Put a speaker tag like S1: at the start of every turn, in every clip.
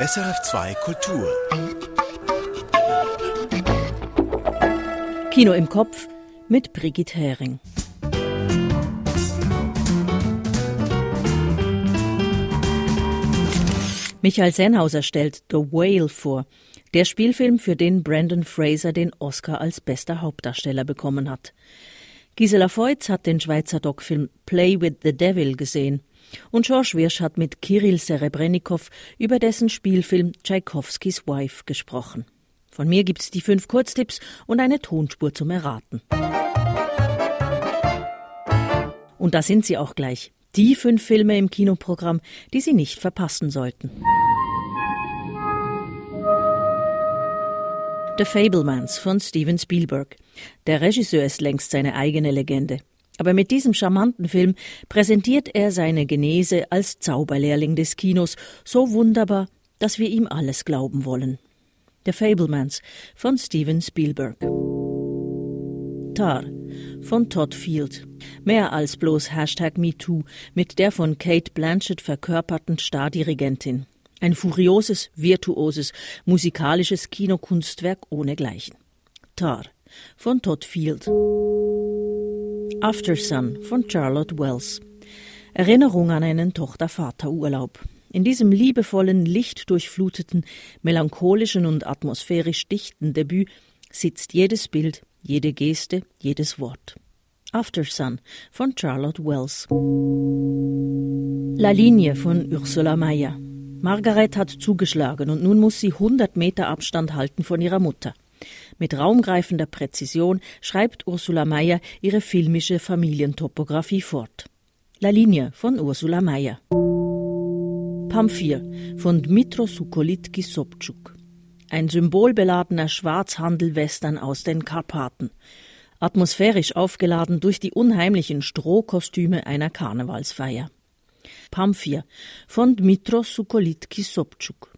S1: SRF2 Kultur.
S2: Kino im Kopf mit Brigitte Hering. Michael Sennhauser stellt The Whale vor, der Spielfilm, für den Brandon Fraser den Oscar als bester Hauptdarsteller bekommen hat. Gisela Feutz hat den Schweizer Doc-Film Play with the Devil gesehen. Und George Wirsch hat mit Kirill Serebrennikov über dessen Spielfilm Tschaikowskis Wife gesprochen. Von mir gibt's die fünf Kurztipps und eine Tonspur zum Erraten. Und da sind sie auch gleich. Die fünf Filme im Kinoprogramm, die Sie nicht verpassen sollten. The Fablemans von Steven Spielberg. Der Regisseur ist längst seine eigene Legende. Aber mit diesem charmanten Film präsentiert er seine Genese als Zauberlehrling des Kinos so wunderbar, dass wir ihm alles glauben wollen. The Fablemans von Steven Spielberg. Tar von Todd Field. Mehr als bloß Hashtag MeToo mit der von Kate Blanchett verkörperten Stardirigentin. Ein furioses, virtuoses, musikalisches Kinokunstwerk ohnegleichen. Tar von Todd Field. After Sun von Charlotte Wells. Erinnerung an einen Tochter-Vater-Urlaub. In diesem liebevollen, lichtdurchfluteten, melancholischen und atmosphärisch dichten Debüt sitzt jedes Bild, jede Geste, jedes Wort. After Sun von Charlotte Wells. La Linie von Ursula Mayer. Margaret hat zugeschlagen und nun muss sie 100 Meter Abstand halten von ihrer Mutter. Mit raumgreifender Präzision schreibt Ursula Mayer ihre filmische Familientopographie fort. La Linie von Ursula Mayer. Pamphir von Dmitro Sukolitki Sobczuk. Ein symbolbeladener Schwarzhandel-Western aus den Karpaten. Atmosphärisch aufgeladen durch die unheimlichen Strohkostüme einer Karnevalsfeier. Pamphir von Dmitro Sukolitki Sobczuk.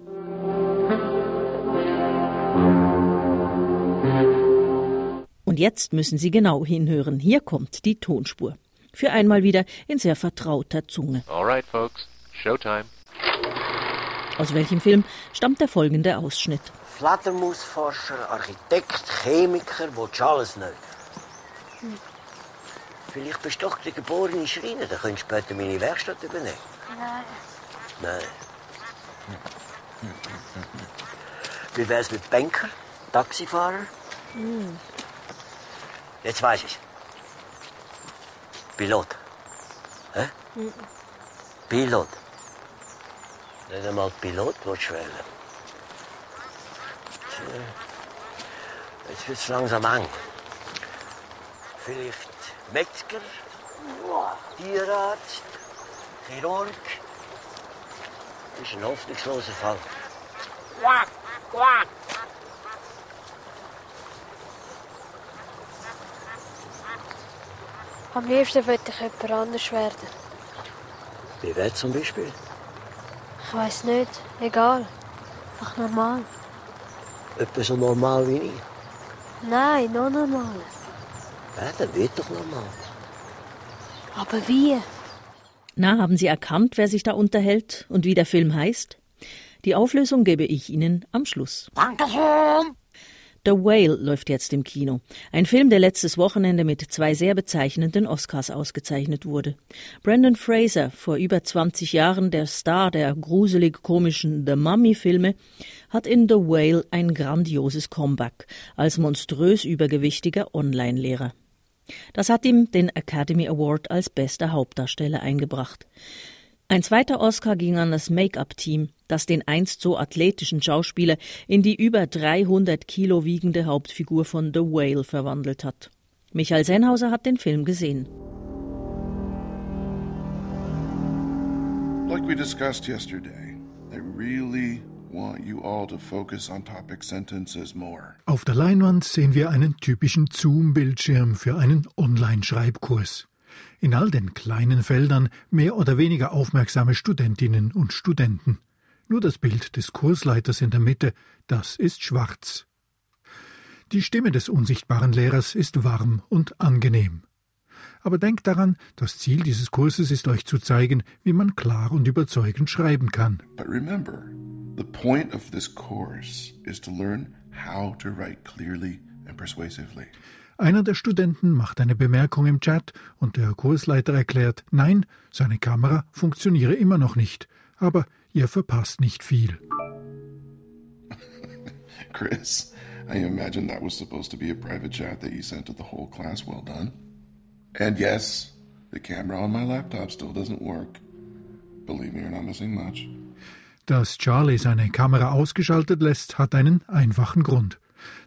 S2: Und jetzt müssen Sie genau hinhören. Hier kommt die Tonspur. Für einmal wieder in sehr vertrauter Zunge.
S3: All right, folks. Showtime.
S2: Aus welchem Film stammt der folgende Ausschnitt?
S4: Fledermausforscher, Architekt, Chemiker, wo alles nicht. Hm. Vielleicht bist du doch der geborene Schreiner, dann könntest du später meine Werkstatt übernehmen.
S5: Nein.
S4: Nein. Wie wär's mit Banker, Taxifahrer?
S5: Hm.
S4: Jetzt weiß ich. Pilot. Hä?
S5: Hm.
S4: Pilot. Nicht einmal Pilot willst du wählen. Jetzt wird's langsam eng. Vielleicht Metzger, Tierarzt, Chirurg. Das ist ein hoffnungsloser Fall.
S5: Quack, quack. Am liebsten würde ich jemand anders werden.
S4: Wie wer zum Beispiel?
S5: Ich weiß nicht, egal. Einfach normal.
S4: Etwa so normal wie ich.
S5: Nein, noch normal.
S4: Ja, dann wird doch normal.
S5: Aber wie?
S2: Na, haben Sie erkannt, wer sich da unterhält und wie der Film heißt? Die Auflösung gebe ich Ihnen am Schluss.
S5: Dankeschön.
S2: The Whale läuft jetzt im Kino. Ein Film, der letztes Wochenende mit zwei sehr bezeichnenden Oscars ausgezeichnet wurde. Brandon Fraser, vor über 20 Jahren der Star der gruselig komischen The Mummy Filme, hat in The Whale ein grandioses Comeback als monströs übergewichtiger Online-Lehrer. Das hat ihm den Academy Award als bester Hauptdarsteller eingebracht. Ein zweiter Oscar ging an das Make-up-Team, das den einst so athletischen Schauspieler in die über 300 Kilo wiegende Hauptfigur von The Whale verwandelt hat. Michael Sennhauser hat den Film gesehen.
S6: Like we discussed yesterday, they really want you all to focus on topic sentences more.
S7: Auf der Leinwand sehen wir einen typischen Zoom-Bildschirm für einen Online-Schreibkurs. In all den kleinen Feldern mehr oder weniger aufmerksame Studentinnen und Studenten. Nur das Bild des Kursleiters in der Mitte, das ist schwarz. Die Stimme des unsichtbaren Lehrers ist warm und angenehm. Aber denkt daran, das Ziel dieses Kurses ist euch zu zeigen, wie man klar und überzeugend schreiben kann.
S6: But remember, The point of this course is to learn how to write clearly and persuasively.
S7: Einer der Studenten macht eine Bemerkung im Chat und der Kursleiter erklärt, nein, seine Kamera funktioniere immer noch nicht, aber ihr verpasst nicht viel.
S6: Chris, I imagine that was supposed to be a private chat that you sent to the whole class. Well done. And yes, the camera on my laptop still doesn't work. Believe me, you're not missing much.
S7: Dass Charlie seine Kamera ausgeschaltet lässt, hat einen einfachen Grund.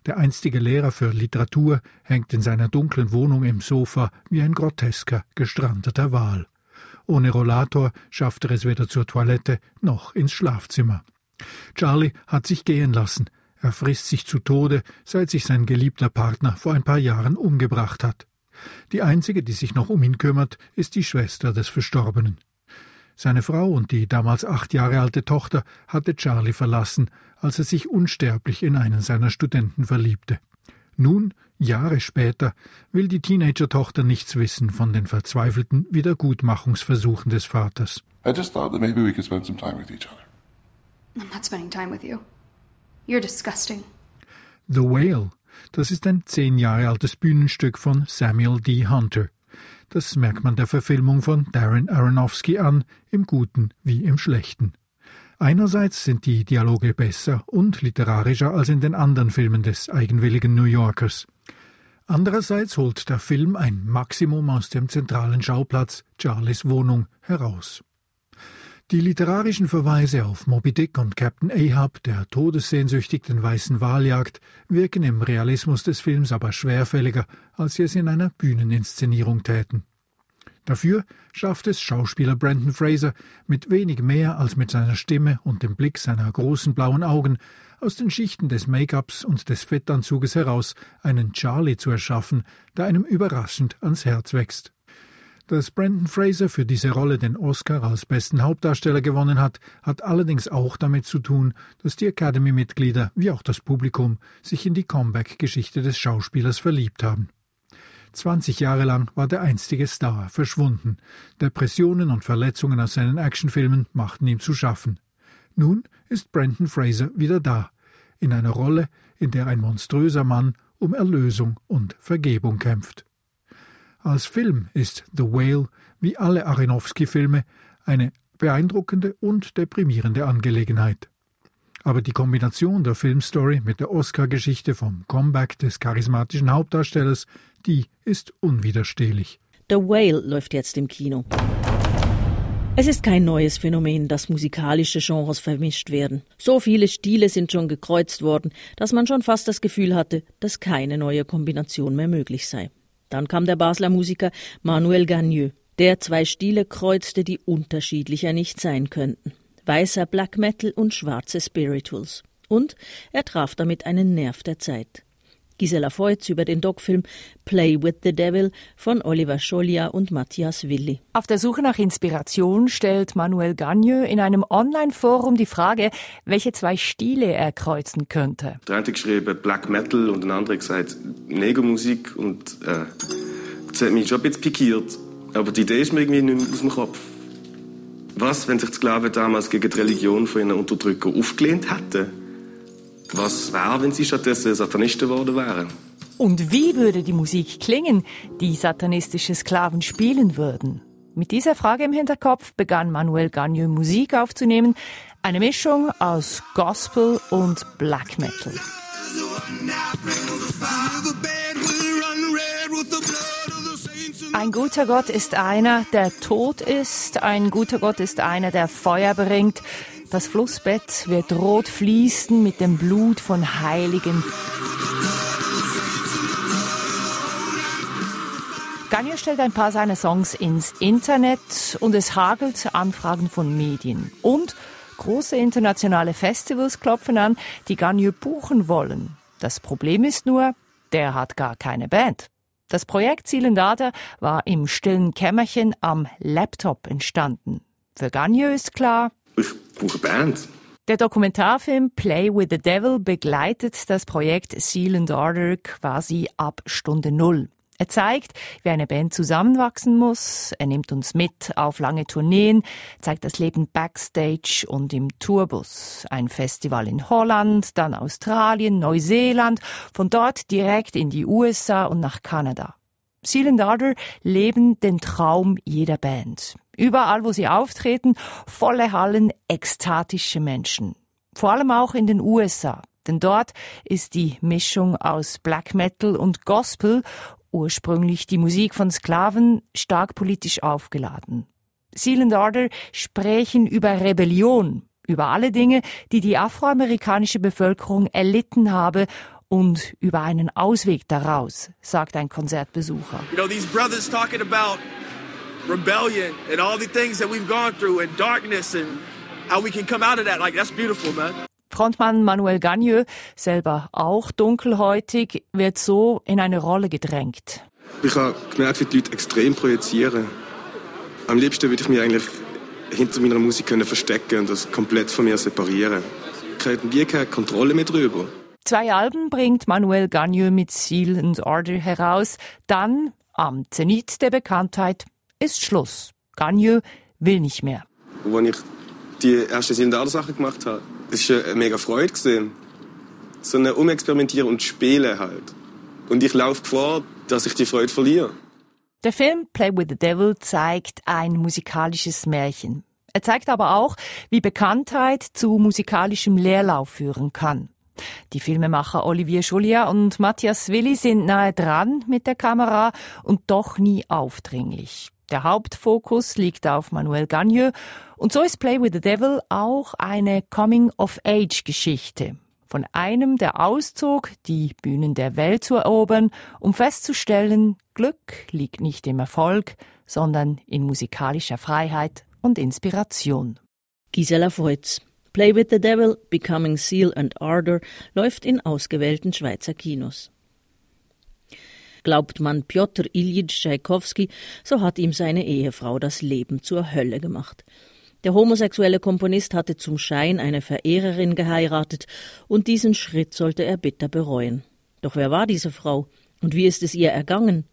S7: Der einstige Lehrer für Literatur hängt in seiner dunklen Wohnung im Sofa wie ein grotesker, gestrandeter Wal. Ohne Rollator schafft er es weder zur Toilette noch ins Schlafzimmer. Charlie hat sich gehen lassen. Er frisst sich zu Tode, seit sich sein geliebter Partner vor ein paar Jahren umgebracht hat. Die einzige, die sich noch um ihn kümmert, ist die Schwester des Verstorbenen. Seine Frau und die damals acht Jahre alte Tochter hatte Charlie verlassen, als er sich unsterblich in einen seiner Studenten verliebte. Nun, Jahre später, will die Teenager-Tochter nichts wissen von den verzweifelten Wiedergutmachungsversuchen des Vaters.
S6: I just thought that maybe we could spend some time with each other.
S1: I'm not spending time with you. You're disgusting.
S7: The Whale, das ist ein zehn Jahre altes Bühnenstück von Samuel D. Hunter. Das merkt man der Verfilmung von Darren Aronofsky an, im Guten wie im Schlechten. Einerseits sind die Dialoge besser und literarischer als in den anderen Filmen des eigenwilligen New Yorkers. Andererseits holt der Film ein Maximum aus dem zentralen Schauplatz Charlies Wohnung heraus. Die literarischen Verweise auf Moby Dick und Captain Ahab, der todessehnsüchtig den weißen Wal jagt, wirken im Realismus des Films aber schwerfälliger, als sie es in einer Bühneninszenierung täten. Dafür schafft es Schauspieler Brandon Fraser mit wenig mehr als mit seiner Stimme und dem Blick seiner großen blauen Augen aus den Schichten des Make-ups und des Fettanzuges heraus einen Charlie zu erschaffen, der einem überraschend ans Herz wächst. Dass Brandon Fraser für diese Rolle den Oscar als besten Hauptdarsteller gewonnen hat, hat allerdings auch damit zu tun, dass die Academy-Mitglieder wie auch das Publikum sich in die Comeback-Geschichte des Schauspielers verliebt haben. 20 Jahre lang war der einstige Star verschwunden. Depressionen und Verletzungen aus seinen Actionfilmen machten ihm zu schaffen. Nun ist Brandon Fraser wieder da, in einer Rolle, in der ein monströser Mann um Erlösung und Vergebung kämpft. Als Film ist The Whale, wie alle Aronofsky-Filme, eine beeindruckende und deprimierende Angelegenheit. Aber die Kombination der Filmstory mit der Oscar-Geschichte vom Comeback des charismatischen Hauptdarstellers, die ist unwiderstehlich.
S2: The Whale läuft jetzt im Kino. Es ist kein neues Phänomen, dass musikalische Genres vermischt werden. So viele Stile sind schon gekreuzt worden, dass man schon fast das Gefühl hatte, dass keine neue Kombination mehr möglich sei. Dann kam der Basler Musiker Manuel Gagneux. Der zwei Stile kreuzte, die unterschiedlicher nicht sein könnten. Weißer Black Metal und schwarze Spirituals. Und er traf damit einen Nerv der Zeit. Gisela Feutz über den Doc-Film Play with the Devil von Oliver Scholia und Matthias Willi.
S8: Auf der Suche nach Inspiration stellt Manuel Gagneux in einem Online-Forum die Frage, welche zwei Stile er kreuzen könnte.
S9: Der eine geschrieben Black Metal und der andere gesagt Negermusik und äh, das hat mich schon ein bisschen pikiert. Aber die Idee ist mir irgendwie nicht mehr aus dem Kopf. Was, wenn sich die Sklaven damals gegen die Religion von ihren Unterdrücker aufgelehnt hätten? Was wäre, wenn sie stattdessen Satanisten geworden wären?
S8: Und wie würde die Musik klingen, die satanistische Sklaven spielen würden? Mit dieser Frage im Hinterkopf begann Manuel Gagneux Musik aufzunehmen, eine Mischung aus Gospel und Black Metal. Ein guter Gott ist einer, der tot ist, ein guter Gott ist einer, der Feuer bringt, das Flussbett wird rot fließen mit dem Blut von Heiligen. Ganya stellt ein paar seiner Songs ins Internet und es hagelt Anfragen von Medien. Und große internationale Festivals klopfen an, die Ganyu buchen wollen. Das Problem ist nur, der hat gar keine Band. Das Projekt Zielendata war im stillen Kämmerchen am Laptop entstanden. Für Ganyu ist klar,
S9: ich brauche Band.
S8: Der Dokumentarfilm Play with the Devil begleitet das Projekt Seal and Order quasi ab Stunde Null. Er zeigt, wie eine Band zusammenwachsen muss. Er nimmt uns mit auf lange Tourneen, zeigt das Leben backstage und im Tourbus. Ein Festival in Holland, dann Australien, Neuseeland, von dort direkt in die USA und nach Kanada. Seal and Ardor leben den Traum jeder Band. Überall, wo sie auftreten, volle Hallen, ekstatische Menschen. Vor allem auch in den USA. Denn dort ist die Mischung aus Black Metal und Gospel ursprünglich die Musik von Sklaven, stark politisch aufgeladen. Seal and Order sprechen über Rebellion, über alle Dinge, die die afroamerikanische Bevölkerung erlitten habe und über einen Ausweg daraus, sagt ein Konzertbesucher.
S10: You know, these brothers talking about rebellion and all the things that we've gone through and darkness and how we can come out of that, like that's beautiful, man.
S8: Frontmann Manuel Gagneux, selber auch dunkelhäutig, wird so in eine Rolle gedrängt.
S9: Ich habe gemerkt, wie die Leute extrem projizieren. Am liebsten würde ich mich eigentlich hinter meiner Musik können verstecken und das komplett von mir separieren. Ich habe wie keine Kontrolle mehr drüber.
S8: Zwei Alben bringt Manuel Gagneux mit Seal and Order heraus. Dann, am Zenit der Bekanntheit, ist Schluss. Gagneux will nicht mehr.
S9: Als ich die erste Seal and Order Sache gemacht habe, das war eine mega Freude. Gewesen. So ein Umexperimentieren und Spielen halt. Und ich laufe Gefahr, dass ich die Freude verliere.
S8: Der Film Play with the Devil zeigt ein musikalisches Märchen. Er zeigt aber auch, wie Bekanntheit zu musikalischem Leerlauf führen kann. Die Filmemacher Olivier Julia und Matthias Willi sind nahe dran mit der Kamera und doch nie aufdringlich. Der Hauptfokus liegt auf Manuel Gagneux und so ist Play with the Devil auch eine Coming-of-Age-Geschichte. Von einem, der auszog, die Bühnen der Welt zu erobern, um festzustellen, Glück liegt nicht im Erfolg, sondern in musikalischer Freiheit und Inspiration.
S2: Gisela Voits. Play with the Devil, Becoming Seal and Ardor läuft in ausgewählten Schweizer Kinos. Glaubt man Piotr Iljitsch Tschaikowski, so hat ihm seine Ehefrau das Leben zur Hölle gemacht. Der homosexuelle Komponist hatte zum Schein eine Verehrerin geheiratet, und diesen Schritt sollte er bitter bereuen. Doch wer war diese Frau? Und wie ist es ihr ergangen?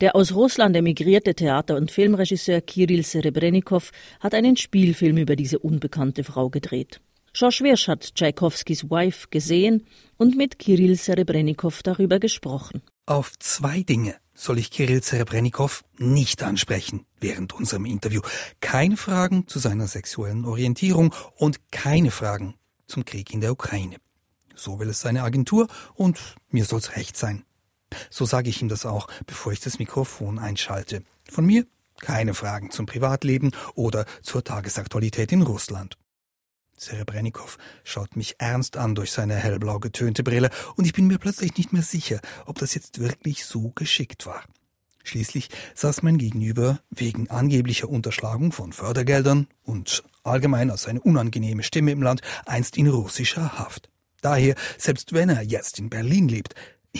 S2: Der aus Russland emigrierte Theater- und Filmregisseur Kirill Serebrennikov hat einen Spielfilm über diese unbekannte Frau gedreht. George Wirsch hat Tschaikowskis Wife gesehen und mit Kirill Serebrennikov darüber gesprochen.
S11: Auf zwei Dinge soll ich Kirill Serebrennikov nicht ansprechen während unserem Interview. Keine Fragen zu seiner sexuellen Orientierung und keine Fragen zum Krieg in der Ukraine. So will es seine Agentur und mir soll's recht sein. So sage ich ihm das auch, bevor ich das Mikrofon einschalte. Von mir keine Fragen zum Privatleben oder zur Tagesaktualität in Russland. Serebrennikov schaut mich ernst an durch seine hellblau getönte Brille und ich bin mir plötzlich nicht mehr sicher, ob das jetzt wirklich so geschickt war. Schließlich saß mein Gegenüber wegen angeblicher Unterschlagung von Fördergeldern und allgemein als eine unangenehme Stimme im Land einst in russischer Haft. Daher, selbst wenn er jetzt in Berlin lebt,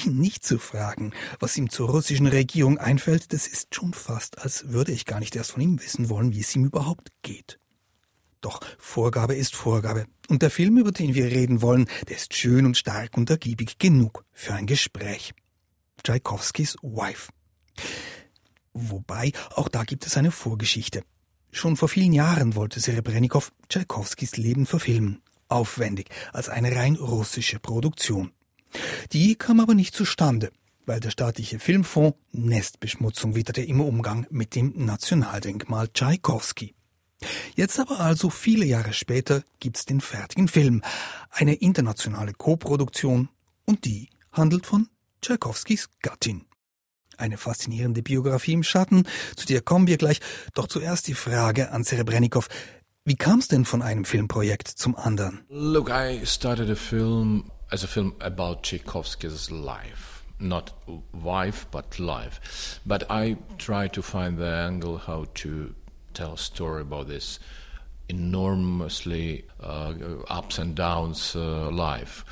S11: ihn nicht zu fragen, was ihm zur russischen Regierung einfällt, das ist schon fast, als würde ich gar nicht erst von ihm wissen wollen, wie es ihm überhaupt geht. Doch Vorgabe ist Vorgabe. Und der Film, über den wir reden wollen, der ist schön und stark und ergiebig genug für ein Gespräch. Tchaikovskis Wife. Wobei, auch da gibt es eine Vorgeschichte. Schon vor vielen Jahren wollte Serebrennikov Tchaikovskis Leben verfilmen. Aufwendig, als eine rein russische Produktion. Die kam aber nicht zustande, weil der staatliche Filmfonds Nestbeschmutzung witterte im Umgang mit dem Nationaldenkmal Tschaikowski. Jetzt aber also viele Jahre später gibt's den fertigen Film, eine internationale Koproduktion und die handelt von Tschaikowskis Gattin. Eine faszinierende Biografie im Schatten, zu der kommen wir gleich, doch zuerst die Frage an Serebrennikov, wie kam's denn von einem Filmprojekt zum anderen?
S3: Look, I started a film as a film about Tchaikovsky's life. Not wife, but life. But I tried to find the angle how to tell a story about this enormously uh, ups and downs uh, life.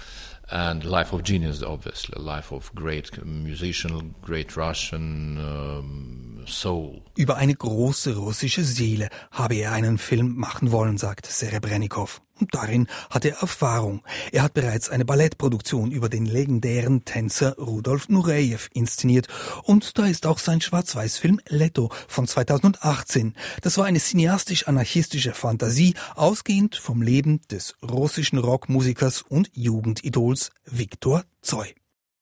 S3: And life of genius, obviously, life of great musician, great Russian um, soul.
S11: Über eine große russische Seele habe er einen Film machen wollen, sagt Serebrennikov. Und darin hat er Erfahrung. Er hat bereits eine Ballettproduktion über den legendären Tänzer Rudolf Nureyev inszeniert und da ist auch sein Schwarz-Weiß-Film Leto von 2018. Das war eine cineastisch-anarchistische Fantasie, ausgehend vom Leben des russischen Rockmusikers und Jugendidols Viktor Zoy.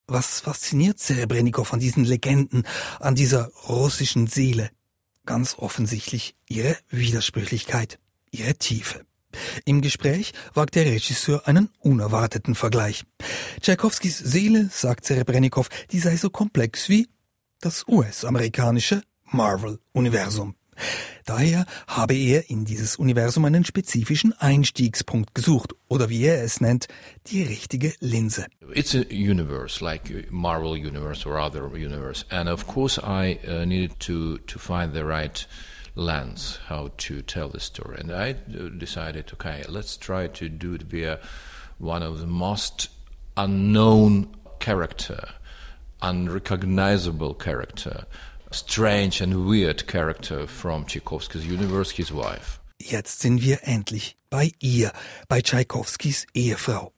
S11: Was fasziniert Serebrennikov an diesen Legenden, an dieser russischen Seele? Ganz offensichtlich ihre Widersprüchlichkeit, ihre Tiefe. Im Gespräch wagt der Regisseur einen unerwarteten Vergleich. Tchaikovskis Seele, sagt Serebrennikov, die sei so komplex wie das US-amerikanische Marvel-Universum. Daher habe er in dieses Universum einen spezifischen Einstiegspunkt gesucht oder wie er es nennt, die richtige Linse.
S3: It's a universe like Marvel universe or other universe and of course I uh, needed to to find the right lens how to tell the story. And I decided, okay, let's try to do it via one of the most unknown character, unrecognizable character, strange and weird character from Tchaikovsky's universe, his wife.
S11: Jetzt sind wir endlich bei ihr, bei Tschaikowskis Ehefrau.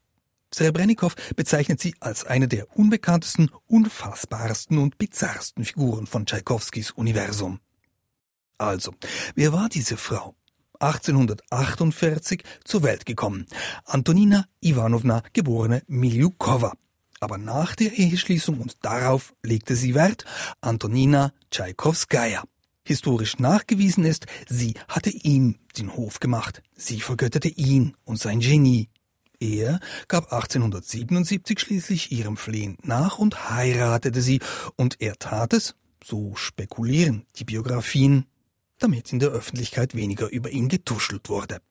S11: Serebrennikov bezeichnet sie als eine der unbekanntesten, unfassbarsten und bizarrsten Figuren von Tschaikowskis Universum. Also, wer war diese Frau? 1848 zur Welt gekommen. Antonina Ivanovna, geborene Miljukova. Aber nach der Eheschließung und darauf legte sie Wert, Antonina Tschaikowskaja. Historisch nachgewiesen ist, sie hatte ihm den Hof gemacht. Sie vergötterte ihn und sein Genie. Er gab 1877 schließlich ihrem Flehen nach und heiratete sie, und er tat es, so spekulieren die Biografien, damit in der Öffentlichkeit weniger über ihn getuschelt wurde.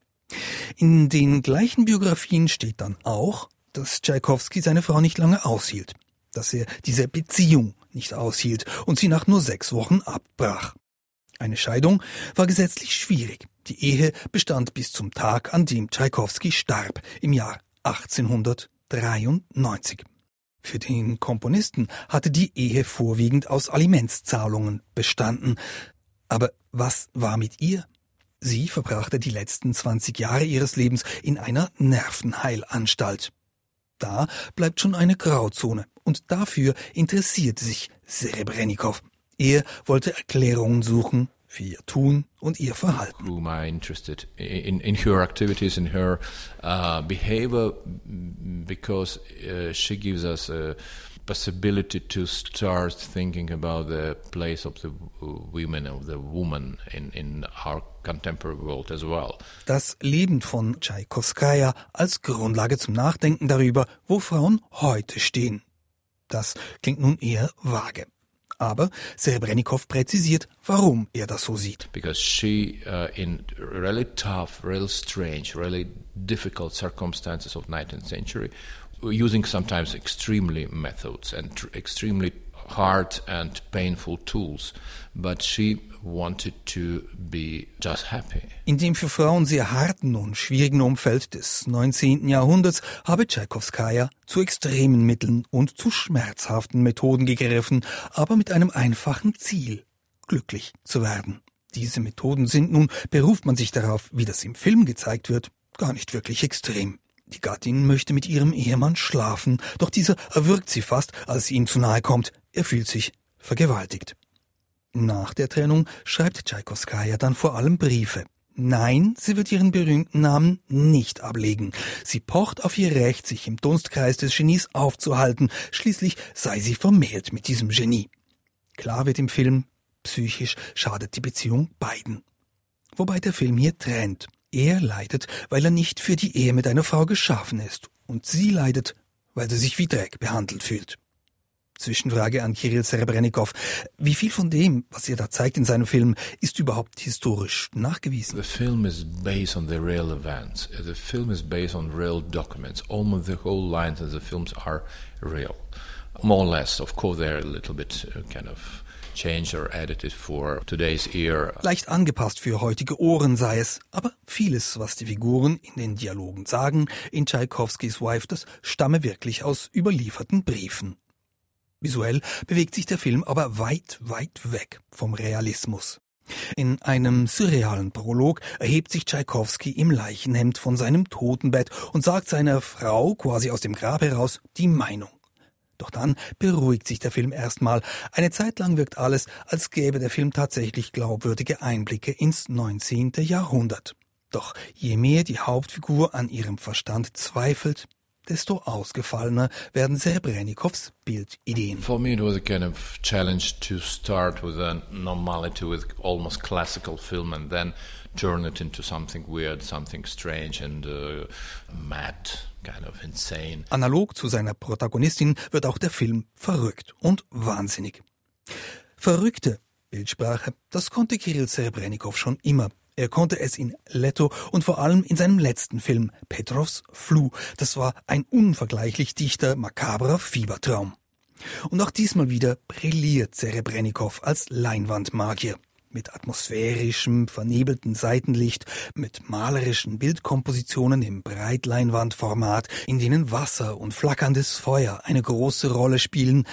S11: In den gleichen Biografien steht dann auch, dass Tschaikowski seine Frau nicht lange aushielt, dass er diese Beziehung nicht aushielt und sie nach nur sechs Wochen abbrach. Eine Scheidung war gesetzlich schwierig. Die Ehe bestand bis zum Tag, an dem Tschaikowski starb, im Jahr 1893. Für den Komponisten hatte die Ehe vorwiegend aus Alimentszahlungen bestanden, aber was war mit ihr? Sie verbrachte die letzten 20 Jahre ihres Lebens in einer Nervenheilanstalt. Da bleibt schon eine Grauzone und dafür interessierte sich Serebrennikov. Er wollte Erklärungen suchen für ihr Tun und ihr Verhalten.
S3: Whom I interested in, in her activities, in her uh, behavior, because uh, she gives us a possibility to start thinking about the place of the women, of the woman in, in our contemporary world as well.
S11: Das Leben von Tschaikowskaja als Grundlage zum Nachdenken darüber, wo Frauen heute stehen. Das klingt nun eher vage. Aber Serebrennikov präzisiert, warum er das so sieht.
S3: Because she, uh, in really tough, really strange, really difficult circumstances of 19th century, using sometimes extremely methods and tr- extremely hard and painful tools, but she wanted to be just happy.
S11: In dem für Frauen sehr harten und schwierigen Umfeld des 19. Jahrhunderts habe Tschaikowskaja zu extremen Mitteln und zu schmerzhaften Methoden gegriffen, aber mit einem einfachen Ziel, glücklich zu werden. Diese Methoden sind nun, beruft man sich darauf, wie das im Film gezeigt wird, gar nicht wirklich extrem. Die Gattin möchte mit ihrem Ehemann schlafen, doch dieser erwürgt sie fast, als sie ihm zu nahe kommt. Er fühlt sich vergewaltigt. Nach der Trennung schreibt Tschaikowskaja dann vor allem Briefe. Nein, sie wird ihren berühmten Namen nicht ablegen. Sie pocht auf ihr Recht, sich im Dunstkreis des Genies aufzuhalten. Schließlich sei sie vermählt mit diesem Genie. Klar wird im Film, psychisch schadet die Beziehung beiden. Wobei der Film hier trennt. Er leidet, weil er nicht für die Ehe mit einer Frau geschaffen ist. Und sie leidet, weil sie sich wie Dreck behandelt fühlt. Zwischenfrage an Kirill Serebrennikov. Wie viel von dem, was er da zeigt in seinem Film, ist überhaupt historisch nachgewiesen?
S3: The film is based on the real events. The film is based on real documents. Almost the whole lines of the films are real. More or less, of course, they're a little bit uh, kind of
S11: Leicht angepasst für heutige Ohren sei es, aber vieles, was die Figuren in den Dialogen sagen, in Tschaikowskis Wife, das stamme wirklich aus überlieferten Briefen. Visuell bewegt sich der Film aber weit, weit weg vom Realismus. In einem surrealen Prolog erhebt sich Tschaikowski im Leichenhemd von seinem Totenbett und sagt seiner Frau quasi aus dem Grab heraus die Meinung. Doch dann beruhigt sich der Film erstmal. Eine Zeit lang wirkt alles, als gäbe der Film tatsächlich glaubwürdige Einblicke ins 19. Jahrhundert. Doch je mehr die Hauptfigur an ihrem Verstand zweifelt, desto ausgefallener werden Serebrenikows Bildideen.
S3: For me it was a kind of challenge to start with a normality with almost classical film and then turn it into something weird, something strange and uh, mad, kind of insane.
S11: Analog zu seiner Protagonistin wird auch der Film verrückt und wahnsinnig. Verrückte Bildsprache, das konnte Kirill Serebrennikov schon immer. Er konnte es in Leto und vor allem in seinem letzten Film Petrovs Flu. Das war ein unvergleichlich dichter, makabrer Fiebertraum. Und auch diesmal wieder brilliert Serebrennikov als Leinwandmagier. Mit atmosphärischem, vernebelten Seitenlicht, mit malerischen Bildkompositionen im Breitleinwandformat, in denen Wasser und flackerndes Feuer eine große Rolle spielen,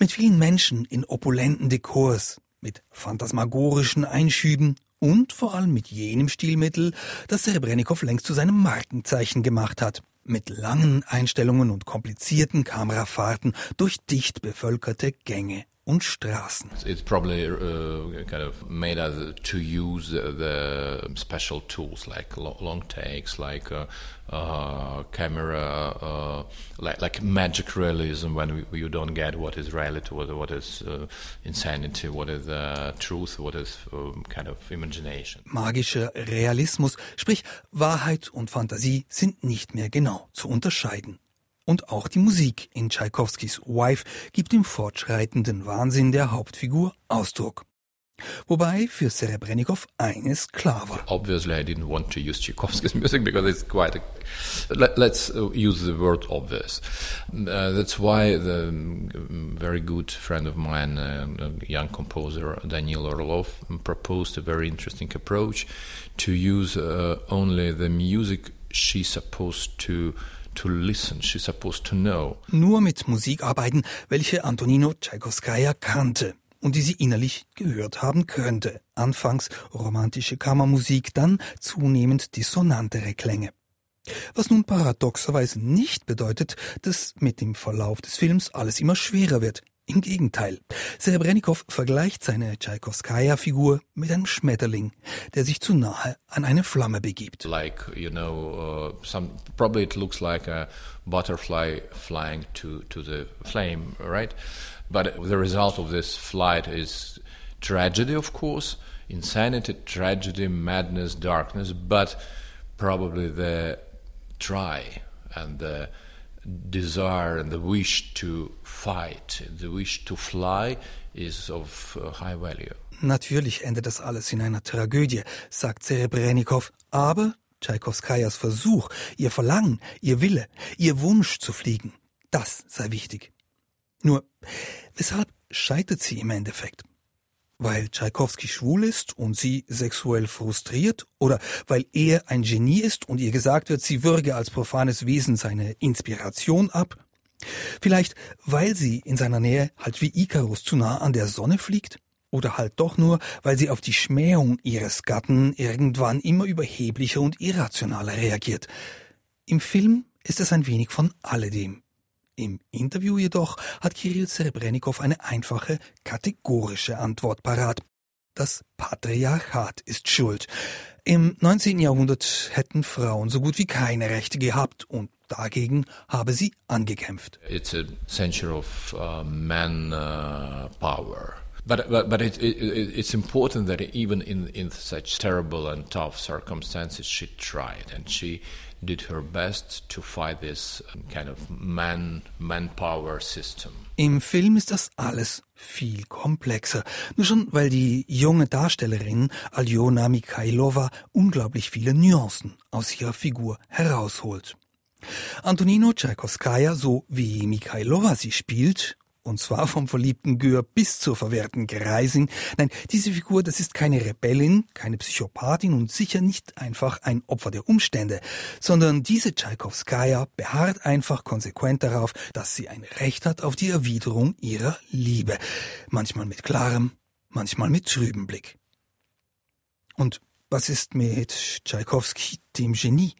S11: mit vielen Menschen in opulenten Dekors, mit phantasmagorischen Einschüben und vor allem mit jenem Stilmittel, das Serebrennikov längst zu seinem Markenzeichen gemacht hat. Mit langen Einstellungen und komplizierten Kamerafahrten durch dicht bevölkerte Gänge und Straßen.
S3: It's probably uh, kind of made us to use the, special tools like long takes, like uh, uh, camera, uh, like, like magic realism when we, you don't get what is reality, what, what is uh, insanity, what is truth, what is um, kind of imagination.
S11: Magischer Realismus, sprich Wahrheit und Fantasie sind nicht mehr genau zu unterscheiden. Und auch die Musik in Tschaikowskis Wife gibt dem fortschreitenden Wahnsinn der Hauptfigur Ausdruck. Wobei für Serebrennikov eines klar war.
S3: Obviously I didn't want to use Tchaikovsky's music because it's quite a, let, let's uh, use the word obvious. Uh, that's why the um, very good friend of mine, uh, young composer Daniel Orlov, proposed a very interesting approach to use uh, only the music she's supposed to to listen, she's supposed to know.
S11: Nur mit Musik arbeiten, welche Antonino Tchaikovskaya kannte und die sie innerlich gehört haben könnte. Anfangs romantische Kammermusik, dann zunehmend dissonantere Klänge. Was nun paradoxerweise nicht bedeutet, dass mit dem Verlauf des Films alles immer schwerer wird. Im Gegenteil. Serebrennikov vergleicht seine Tschaikowskaja-Figur mit einem Schmetterling, der sich zu nahe an eine Flamme begibt.
S3: Like, you know, uh, some, probably it looks like a butterfly flying to, to the flame, right? But the result of this flight is tragedy, of course, insanity, tragedy, madness, darkness, but probably the try and the desire and the wish to fight, the wish to fly is of uh, high value.
S11: Natürlich endet das alles in einer Tragödie, sagt Serebrennikov, aber Tschaikowskajas Versuch, ihr Verlangen, ihr Wille, ihr Wunsch zu fliegen, das sei wichtig. Nur, weshalb scheitert sie im Endeffekt? Weil Tschaikowski schwul ist und sie sexuell frustriert? Oder weil er ein Genie ist und ihr gesagt wird, sie würge als profanes Wesen seine Inspiration ab? Vielleicht, weil sie in seiner Nähe halt wie Ikarus zu nah an der Sonne fliegt? Oder halt doch nur, weil sie auf die Schmähung ihres Gatten irgendwann immer überheblicher und irrationaler reagiert? Im Film ist es ein wenig von alledem. Im Interview jedoch hat Kirill Serebrennikov eine einfache, kategorische Antwort parat. Das Patriarchat ist schuld. Im 19. Jahrhundert hätten Frauen so gut wie keine Rechte gehabt und dagegen habe sie angekämpft.
S3: It's a century of uh, man uh, power. But, but, but it, it, it's important that even in, in such terrible and tough circumstances, she tried and she did her best to fight this kind of man manpower system.
S11: Im Film ist das alles viel komplexer. Nur schon, weil die junge Darstellerin Aljona Mikhailova unglaublich viele Nuancen aus ihrer Figur herausholt. Antonino Tchaikovskaya, so wie Mikhailova sie spielt, und zwar vom verliebten Gür bis zur verwehrten Greisin. Nein, diese Figur, das ist keine Rebellin, keine Psychopathin und sicher nicht einfach ein Opfer der Umstände, sondern diese Tschaikowskaja beharrt einfach konsequent darauf, dass sie ein Recht hat auf die Erwiderung ihrer Liebe. Manchmal mit klarem, manchmal mit trübem Blick. Und was ist mit Tschaikowski, dem Genie?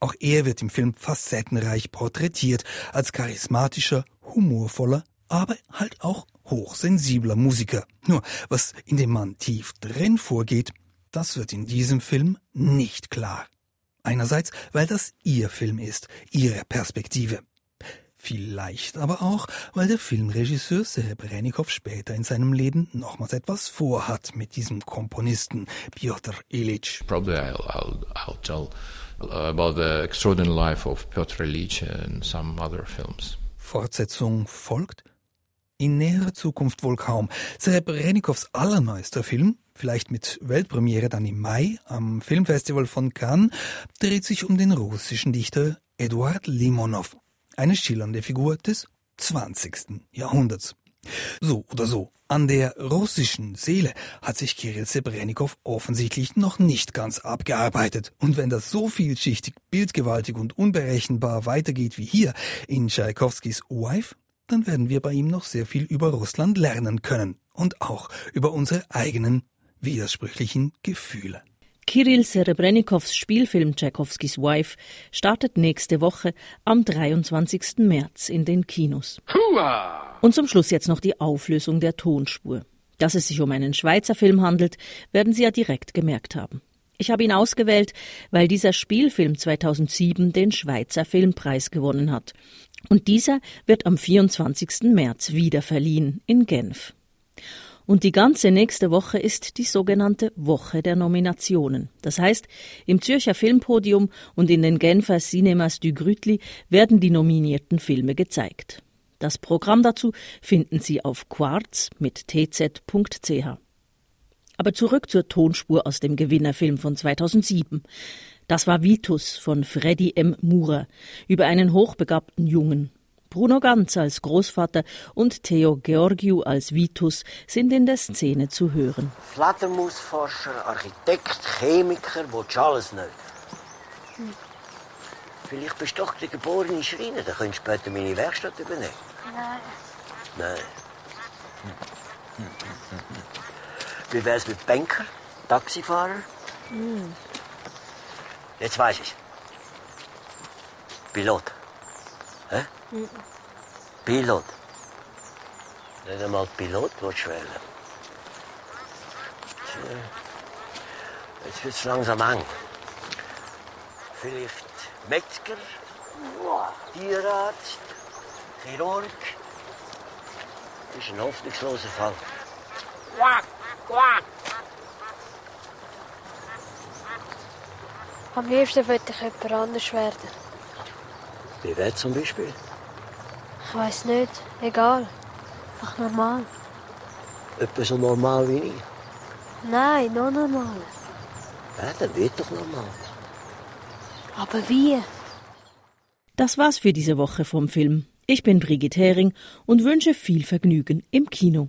S11: Auch er wird im Film facettenreich porträtiert, als charismatischer, humorvoller, aber halt auch hochsensibler Musiker. Nur, was in dem Mann tief drin vorgeht, das wird in diesem Film nicht klar. Einerseits, weil das ihr Film ist, ihre Perspektive. Vielleicht aber auch, weil der Filmregisseur Serebrennikov später in seinem Leben nochmals etwas vorhat mit diesem Komponisten Piotr Ilyich.
S3: Probably I'll, I'll, I'll tell about the extraordinary life of Piotr Ilyich and some other films.
S11: Fortsetzung folgt? In näherer Zukunft wohl kaum. Serebrennikows allerneuester Film, vielleicht mit Weltpremiere dann im Mai am Filmfestival von Cannes, dreht sich um den russischen Dichter Eduard Limonov eine schillernde Figur des 20. Jahrhunderts. So oder so, an der russischen Seele hat sich Kirill Sebrennikov offensichtlich noch nicht ganz abgearbeitet. Und wenn das so vielschichtig, bildgewaltig und unberechenbar weitergeht wie hier in Tschaikowskis Wife, dann werden wir bei ihm noch sehr viel über Russland lernen können und auch über unsere eigenen widersprüchlichen Gefühle.
S2: Kirill Serebrennikows Spielfilm Tchaikovskis Wife startet nächste Woche am 23. März in den Kinos. Und zum Schluss jetzt noch die Auflösung der Tonspur. Dass es sich um einen Schweizer Film handelt, werden Sie ja direkt gemerkt haben. Ich habe ihn ausgewählt, weil dieser Spielfilm 2007 den Schweizer Filmpreis gewonnen hat. Und dieser wird am 24. März wieder verliehen in Genf. Und die ganze nächste Woche ist die sogenannte Woche der Nominationen. Das heißt, im Zürcher Filmpodium und in den Genfer Cinemas du Grütli werden die nominierten Filme gezeigt. Das Programm dazu finden Sie auf quartz mit tz.ch. Aber zurück zur Tonspur aus dem Gewinnerfilm von 2007. Das war Vitus von Freddy M. Murer über einen hochbegabten Jungen. Bruno Ganz als Großvater und Theo Georgiou als Vitus sind in der Szene zu hören.
S4: Fledermausforscher, Architekt, Chemiker, willst alles nicht. Hm. Vielleicht bist du doch der geborene Schreiner, dann könntest du später meine Werkstatt übernehmen.
S5: Nein.
S4: Nein. Wie wär's mit Banker, Taxifahrer?
S5: Hm.
S4: Jetzt weiß ich. Pilot. Hä? Mhm. Pilot. Nicht einmal Pilot willst du wählen. Jetzt wird es langsam eng. Vielleicht Metzger, Tierarzt, Chirurg. Das ist ein hoffnungsloser Fall.
S5: Am liebsten würde ich jemand anders werden.
S4: Wie wer zum Beispiel?
S5: Ich weiß nicht. Egal. Einfach normal.
S4: Etwa so normal wie ich?
S5: Nein, noch normal.
S4: Ja, dann wird doch normal.
S5: Aber wie?
S2: Das war's für diese Woche vom Film. Ich bin Brigitte Hering und wünsche viel Vergnügen im Kino.